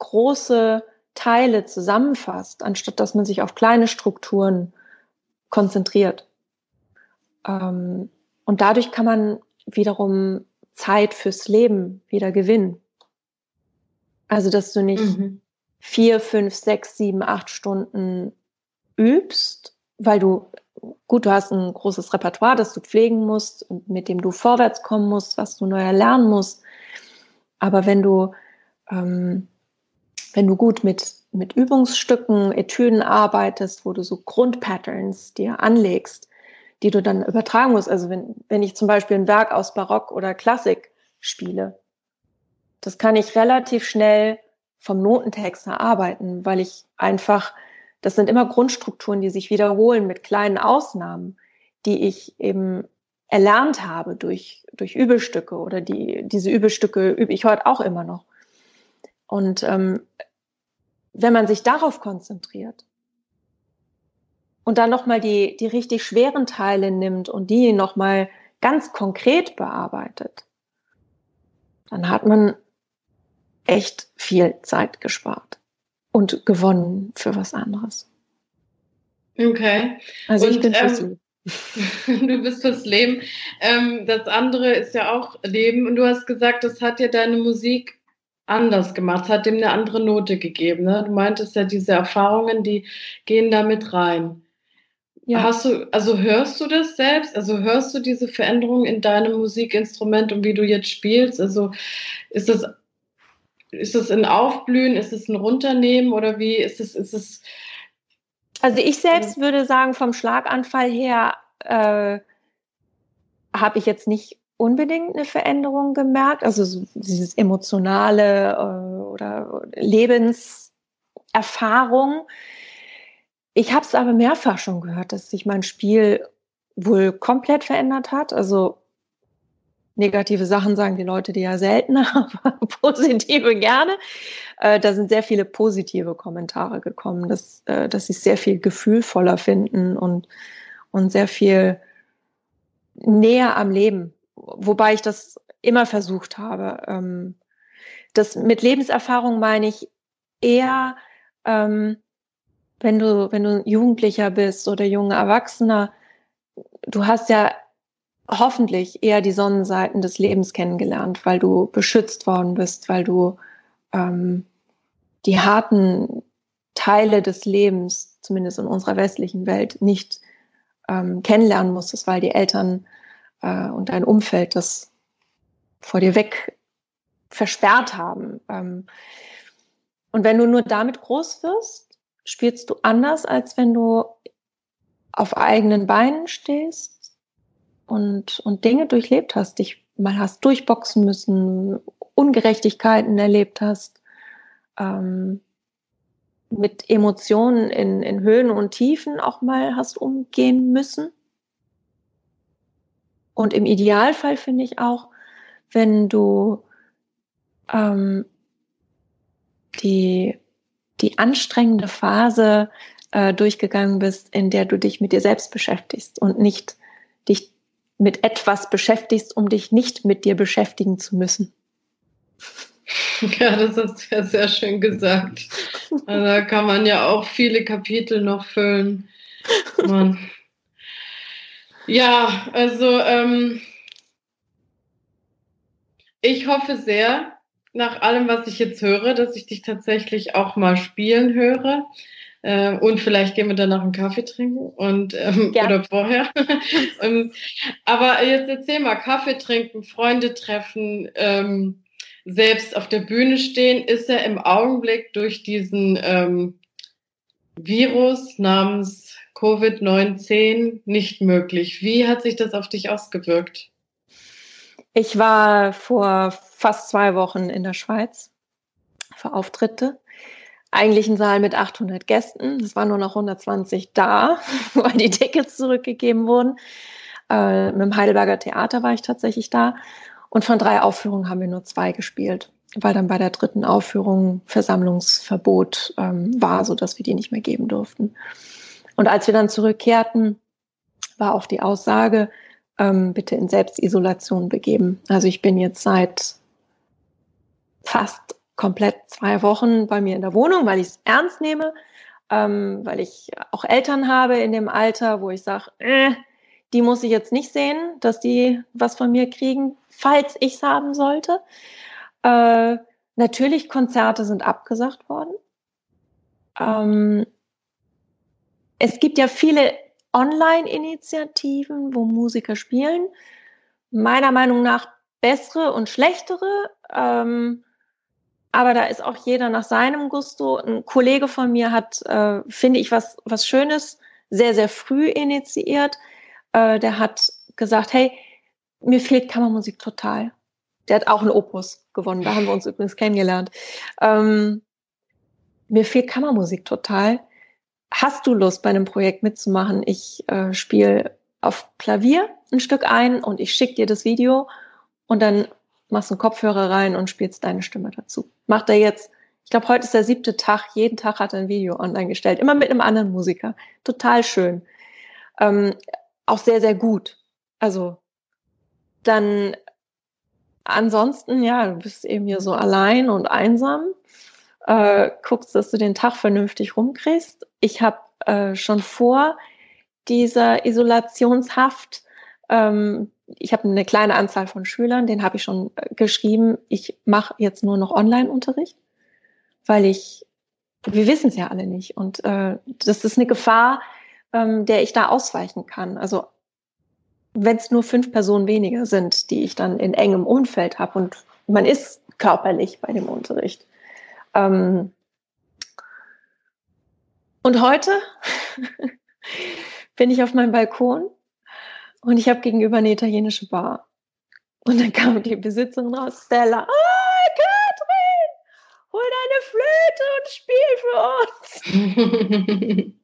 Speaker 1: große Teile zusammenfasst, anstatt dass man sich auf kleine Strukturen konzentriert. Ähm, und dadurch kann man wiederum Zeit fürs Leben wieder gewinnen. Also, dass du nicht mhm. vier, fünf, sechs, sieben, acht Stunden übst, weil du, gut, du hast ein großes Repertoire, das du pflegen musst und mit dem du vorwärts kommen musst, was du neu erlernen musst. Aber wenn du, ähm, wenn du gut mit, mit Übungsstücken, Etüden arbeitest, wo du so Grundpatterns dir anlegst, die du dann übertragen musst. Also wenn, wenn ich zum Beispiel ein Werk aus Barock oder Klassik spiele, das kann ich relativ schnell vom Notentext erarbeiten, weil ich einfach, das sind immer Grundstrukturen, die sich wiederholen mit kleinen Ausnahmen, die ich eben erlernt habe durch, durch Übelstücke oder die, diese Übelstücke übe ich heute auch immer noch. Und ähm, wenn man sich darauf konzentriert, und dann nochmal die, die richtig schweren Teile nimmt und die nochmal ganz konkret bearbeitet, dann hat man echt viel Zeit gespart und gewonnen für was anderes.
Speaker 2: Okay.
Speaker 1: Also und, ich bin ähm.
Speaker 2: du bist fürs Leben. Ähm, das andere ist ja auch Leben. Und du hast gesagt, das hat dir deine Musik anders gemacht, hat dem eine andere Note gegeben. Ne? Du meintest ja, diese Erfahrungen, die gehen da mit rein. Ja. Hast du, also hörst du das selbst? Also hörst du diese Veränderung in deinem Musikinstrument und wie du jetzt spielst? Also ist das, ist das ein Aufblühen? Ist es ein Runternehmen oder wie ist es, ist es?
Speaker 1: Also ich selbst würde sagen, vom Schlaganfall her äh, habe ich jetzt nicht unbedingt eine Veränderung gemerkt. Also dieses emotionale äh, oder Lebenserfahrung ich habe es aber mehrfach schon gehört, dass sich mein Spiel wohl komplett verändert hat. Also Negative Sachen sagen die Leute die ja seltener, aber positive gerne. Äh, da sind sehr viele positive Kommentare gekommen, dass, äh, dass sie es sehr viel gefühlvoller finden und, und sehr viel näher am Leben. Wobei ich das immer versucht habe. Ähm, das mit Lebenserfahrung meine ich eher, ähm, wenn du, wenn du Jugendlicher bist oder junger Erwachsener, du hast ja hoffentlich eher die Sonnenseiten des Lebens kennengelernt, weil du beschützt worden bist, weil du ähm, die harten Teile des Lebens, zumindest in unserer westlichen Welt, nicht ähm, kennenlernen musstest, weil die Eltern äh, und dein Umfeld das vor dir weg versperrt haben. Ähm, und wenn du nur damit groß wirst, spielst du anders, als wenn du auf eigenen Beinen stehst und, und Dinge durchlebt hast, dich mal hast durchboxen müssen, Ungerechtigkeiten erlebt hast, ähm, mit Emotionen in, in Höhen und Tiefen auch mal hast umgehen müssen. Und im Idealfall finde ich auch, wenn du ähm, die, die anstrengende Phase äh, durchgegangen bist, in der du dich mit dir selbst beschäftigst und nicht dich mit etwas beschäftigst, um dich nicht mit dir beschäftigen zu müssen.
Speaker 2: Ja, das hast du ja sehr schön gesagt. Also da kann man ja auch viele Kapitel noch füllen. Mann. Ja, also ähm, ich hoffe sehr, nach allem, was ich jetzt höre, dass ich dich tatsächlich auch mal spielen höre. Äh, und vielleicht gehen wir danach einen Kaffee trinken und ähm, ja. oder vorher. und, aber jetzt erzähl mal, Kaffee trinken, Freunde treffen, ähm, selbst auf der Bühne stehen, ist ja im Augenblick durch diesen ähm, Virus namens Covid-19 nicht möglich. Wie hat sich das auf dich ausgewirkt?
Speaker 1: Ich war vor fast zwei Wochen in der Schweiz für Auftritte. Eigentlich ein Saal mit 800 Gästen. Es waren nur noch 120 da, weil die Tickets zurückgegeben wurden. Äh, mit dem Heidelberger Theater war ich tatsächlich da. Und von drei Aufführungen haben wir nur zwei gespielt, weil dann bei der dritten Aufführung Versammlungsverbot ähm, war, sodass wir die nicht mehr geben durften. Und als wir dann zurückkehrten, war auch die Aussage, ähm, bitte in Selbstisolation begeben. Also ich bin jetzt seit fast komplett zwei Wochen bei mir in der Wohnung, weil ich es ernst nehme, ähm, weil ich auch Eltern habe in dem Alter, wo ich sage, äh, die muss ich jetzt nicht sehen, dass die was von mir kriegen, falls ich es haben sollte. Äh, natürlich, Konzerte sind abgesagt worden. Ähm, es gibt ja viele Online-Initiativen, wo Musiker spielen. Meiner Meinung nach bessere und schlechtere. Ähm, aber da ist auch jeder nach seinem Gusto. Ein Kollege von mir hat, äh, finde ich, was, was Schönes sehr, sehr früh initiiert. Äh, der hat gesagt, hey, mir fehlt Kammermusik total. Der hat auch einen Opus gewonnen. Da haben wir uns übrigens kennengelernt. Ähm, mir fehlt Kammermusik total hast du Lust, bei einem Projekt mitzumachen? Ich äh, spiele auf Klavier ein Stück ein und ich schicke dir das Video und dann machst einen Kopfhörer rein und spielst deine Stimme dazu. Macht er jetzt, ich glaube, heute ist der siebte Tag, jeden Tag hat er ein Video online gestellt, immer mit einem anderen Musiker. Total schön. Ähm, auch sehr, sehr gut. Also dann ansonsten, ja, du bist eben hier so allein und einsam äh, guckst, dass du den Tag vernünftig rumkriegst. Ich habe äh, schon vor dieser Isolationshaft, ähm, ich habe eine kleine Anzahl von Schülern, den habe ich schon äh, geschrieben, ich mache jetzt nur noch Online-Unterricht, weil ich, wir wissen es ja alle nicht. Und äh, das ist eine Gefahr, ähm, der ich da ausweichen kann. Also wenn es nur fünf Personen weniger sind, die ich dann in engem Umfeld habe und man ist körperlich bei dem Unterricht, ähm, und heute bin ich auf meinem Balkon und ich habe gegenüber eine italienische Bar. Und dann kam die Besitzerin raus, Stella, ah, Katrin, hol deine Flöte und spiel für uns.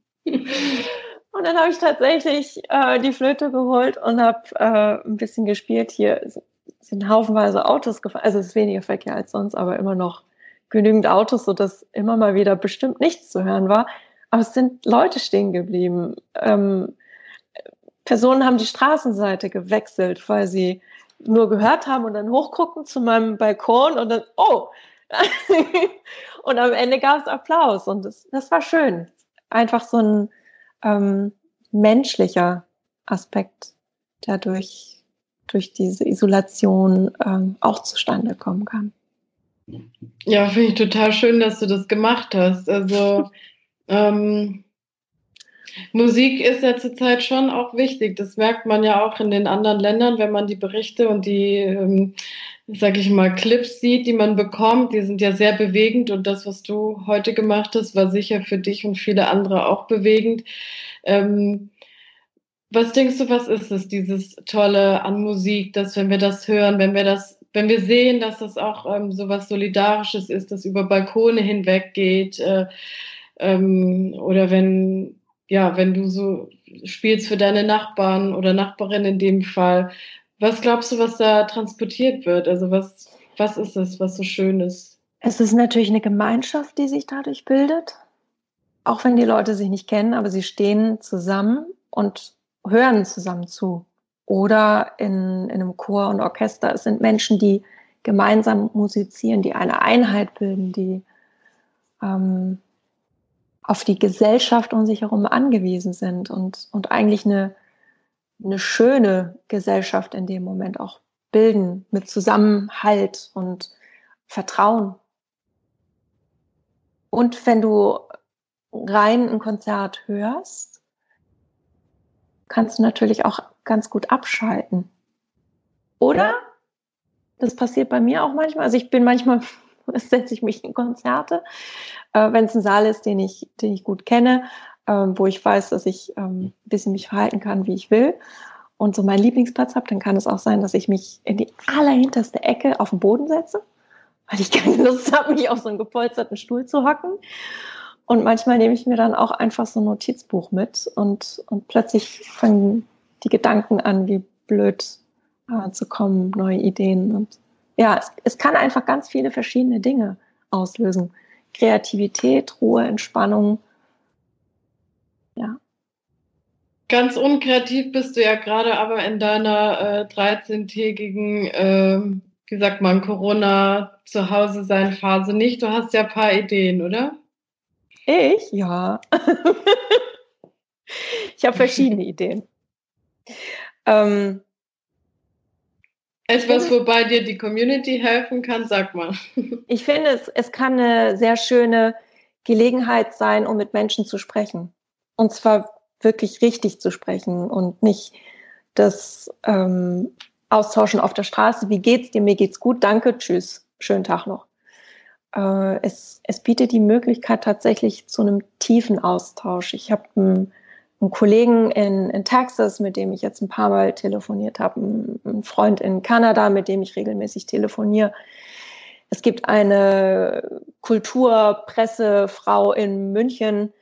Speaker 1: und dann habe ich tatsächlich äh, die Flöte geholt und habe äh, ein bisschen gespielt. Hier sind haufenweise Autos gefahren. Also es ist weniger Verkehr als sonst, aber immer noch genügend Autos, sodass immer mal wieder bestimmt nichts zu hören war. Aber es sind Leute stehen geblieben. Ähm, Personen haben die Straßenseite gewechselt, weil sie nur gehört haben und dann hochgucken zu meinem Balkon und dann, oh! und am Ende gab es Applaus und das, das war schön. Einfach so ein ähm, menschlicher Aspekt, der durch, durch diese Isolation ähm, auch zustande kommen kann.
Speaker 2: Ja, finde ich total schön, dass du das gemacht hast. Also ähm, Musik ist ja zurzeit schon auch wichtig. Das merkt man ja auch in den anderen Ländern, wenn man die Berichte und die, ähm, sag ich mal, Clips sieht, die man bekommt. Die sind ja sehr bewegend und das, was du heute gemacht hast, war sicher für dich und viele andere auch bewegend. Ähm, was denkst du, was ist es, dieses Tolle an Musik, dass wenn wir das hören, wenn wir das, wenn wir sehen, dass das auch ähm, so was Solidarisches ist, das über Balkone hinweg geht, äh, ähm, oder wenn, ja, wenn du so spielst für deine Nachbarn oder Nachbarin in dem Fall, was glaubst du, was da transportiert wird? Also was, was ist es, was so schön ist?
Speaker 1: Es ist natürlich eine Gemeinschaft, die sich dadurch bildet. Auch wenn die Leute sich nicht kennen, aber sie stehen zusammen und hören zusammen zu. Oder in, in einem Chor und Orchester. Es sind Menschen, die gemeinsam musizieren, die eine Einheit bilden, die ähm, auf die Gesellschaft um sich herum angewiesen sind und, und eigentlich eine, eine schöne Gesellschaft in dem Moment auch bilden mit Zusammenhalt und Vertrauen. Und wenn du rein ein Konzert hörst, kannst du natürlich auch ganz gut abschalten. Oder? Das passiert bei mir auch manchmal. Also ich bin manchmal, setze ich mich in Konzerte äh, wenn es ein Saal ist, den ich, den ich gut kenne, ähm, wo ich weiß, dass ich ähm, ein bisschen mich verhalten kann, wie ich will und so meinen Lieblingsplatz habe, dann kann es auch sein, dass ich mich in die allerhinterste Ecke auf den Boden setze, weil ich keine Lust habe, mich auf so einen gepolsterten Stuhl zu hocken. Und manchmal nehme ich mir dann auch einfach so ein Notizbuch mit und, und plötzlich fangen die Gedanken an, wie blöd äh, zu kommen, neue Ideen. Und ja, es, es kann einfach ganz viele verschiedene Dinge auslösen. Kreativität, Ruhe, Entspannung. Ja.
Speaker 2: Ganz unkreativ bist du ja gerade aber in deiner äh, 13-tägigen, äh, wie sagt man, Corona zu Hause sein Phase nicht. Du hast ja ein paar Ideen, oder?
Speaker 1: Ich? Ja. ich habe verschiedene Ideen. Ähm,
Speaker 2: etwas, wobei dir die Community helfen kann, sag mal.
Speaker 1: Ich finde, es, es kann eine sehr schöne Gelegenheit sein, um mit Menschen zu sprechen. Und zwar wirklich richtig zu sprechen und nicht das ähm, Austauschen auf der Straße. Wie geht's dir? Mir geht's gut. Danke. Tschüss. Schönen Tag noch. Äh, es, es bietet die Möglichkeit tatsächlich zu einem tiefen Austausch. Ich habe ein einen Kollegen in, in Texas, mit dem ich jetzt ein paar Mal telefoniert habe, einen Freund in Kanada, mit dem ich regelmäßig telefoniere. Es gibt eine Kulturpressefrau in München.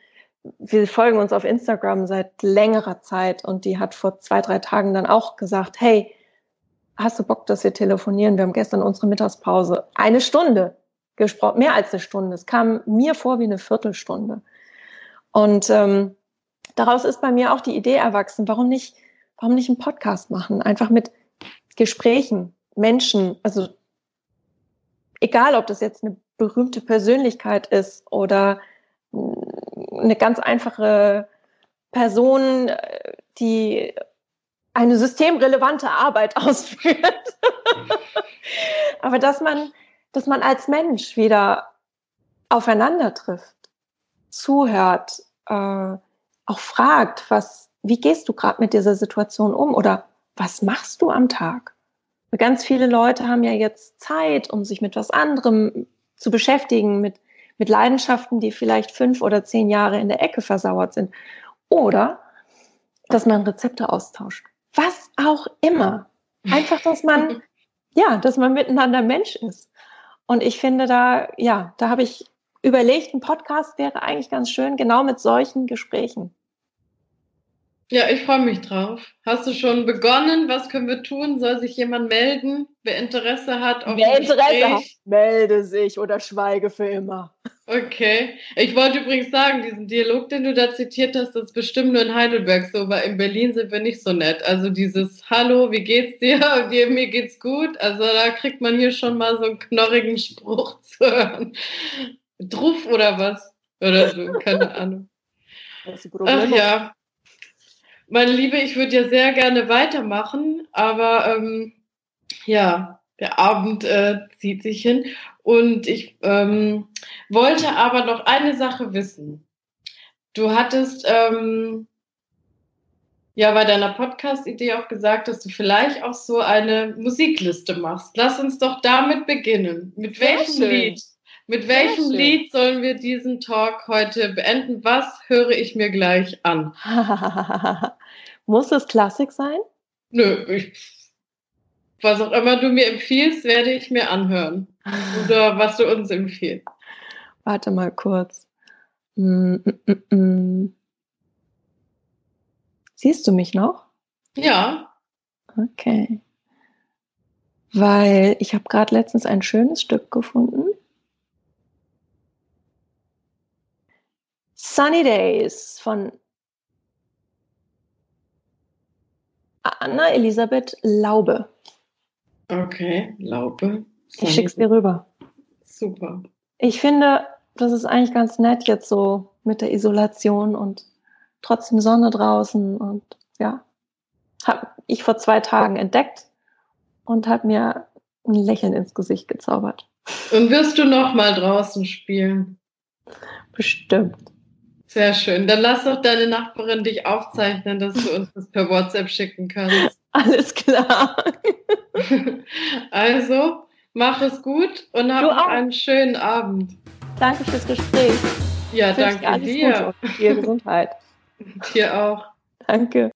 Speaker 1: Wir folgen uns auf Instagram seit längerer Zeit und die hat vor zwei, drei Tagen dann auch gesagt, hey, hast du Bock, dass wir telefonieren? Wir haben gestern unsere Mittagspause eine Stunde gesprochen, mehr als eine Stunde. Es kam mir vor wie eine Viertelstunde. Und ähm, daraus ist bei mir auch die Idee erwachsen, warum nicht, warum nicht einen Podcast machen? Einfach mit Gesprächen, Menschen, also egal, ob das jetzt eine berühmte Persönlichkeit ist oder eine ganz einfache Person, die eine systemrelevante Arbeit ausführt. Aber dass man, dass man als Mensch wieder aufeinander trifft, zuhört, äh, auch fragt, was, wie gehst du gerade mit dieser Situation um oder was machst du am Tag? Ganz viele Leute haben ja jetzt Zeit, um sich mit was anderem zu beschäftigen, mit, mit Leidenschaften, die vielleicht fünf oder zehn Jahre in der Ecke versauert sind. Oder dass man Rezepte austauscht. Was auch immer. Einfach, dass man, ja, dass man miteinander Mensch ist. Und ich finde da, ja, da habe ich überlegt, ein Podcast wäre eigentlich ganz schön, genau mit solchen Gesprächen.
Speaker 2: Ja, ich freue mich drauf. Hast du schon begonnen? Was können wir tun? Soll sich jemand melden, wer Interesse hat
Speaker 1: auf Wer Interesse hat, melde sich oder schweige für immer.
Speaker 2: Okay. Ich wollte übrigens sagen, diesen Dialog, den du da zitiert hast, das ist bestimmt nur in Heidelberg so, weil in Berlin sind wir nicht so nett. Also dieses Hallo, wie geht's dir? Und dir, mir geht's gut. Also da kriegt man hier schon mal so einen knorrigen Spruch zu hören. Druff oder was? Oder so, keine Ahnung. Ach ja. Meine Liebe, ich würde ja sehr gerne weitermachen, aber ähm, ja, der Abend äh, zieht sich hin. Und ich ähm, wollte aber noch eine Sache wissen. Du hattest ähm, ja bei deiner Podcast-Idee auch gesagt, dass du vielleicht auch so eine Musikliste machst. Lass uns doch damit beginnen. Mit welchem Lied? Mit welchem Lied sollen wir diesen Talk heute beenden? Was höre ich mir gleich an?
Speaker 1: Muss es Klassik sein?
Speaker 2: Nö, ich, was auch immer du mir empfiehlst, werde ich mir anhören. Oder was du uns empfiehlst.
Speaker 1: Warte mal kurz. Mm, mm, mm, Siehst du mich noch?
Speaker 2: Ja.
Speaker 1: Okay. Weil ich habe gerade letztens ein schönes Stück gefunden. Sunny Days von Anna Elisabeth Laube.
Speaker 2: Okay, Laube.
Speaker 1: Sunny ich schick's dir rüber.
Speaker 2: Super.
Speaker 1: Ich finde, das ist eigentlich ganz nett jetzt so mit der Isolation und trotzdem Sonne draußen und ja, habe ich vor zwei Tagen entdeckt und hat mir ein Lächeln ins Gesicht gezaubert.
Speaker 2: Und wirst du noch mal draußen spielen?
Speaker 1: Bestimmt.
Speaker 2: Sehr schön. Dann lass doch deine Nachbarin dich aufzeichnen, dass du uns das per WhatsApp schicken kannst.
Speaker 1: Alles klar.
Speaker 2: Also, mach es gut und hab einen schönen Abend.
Speaker 1: Danke fürs Gespräch.
Speaker 2: Ja, danke dir.
Speaker 1: Gute. Dir Gesundheit.
Speaker 2: Dir auch.
Speaker 1: Danke.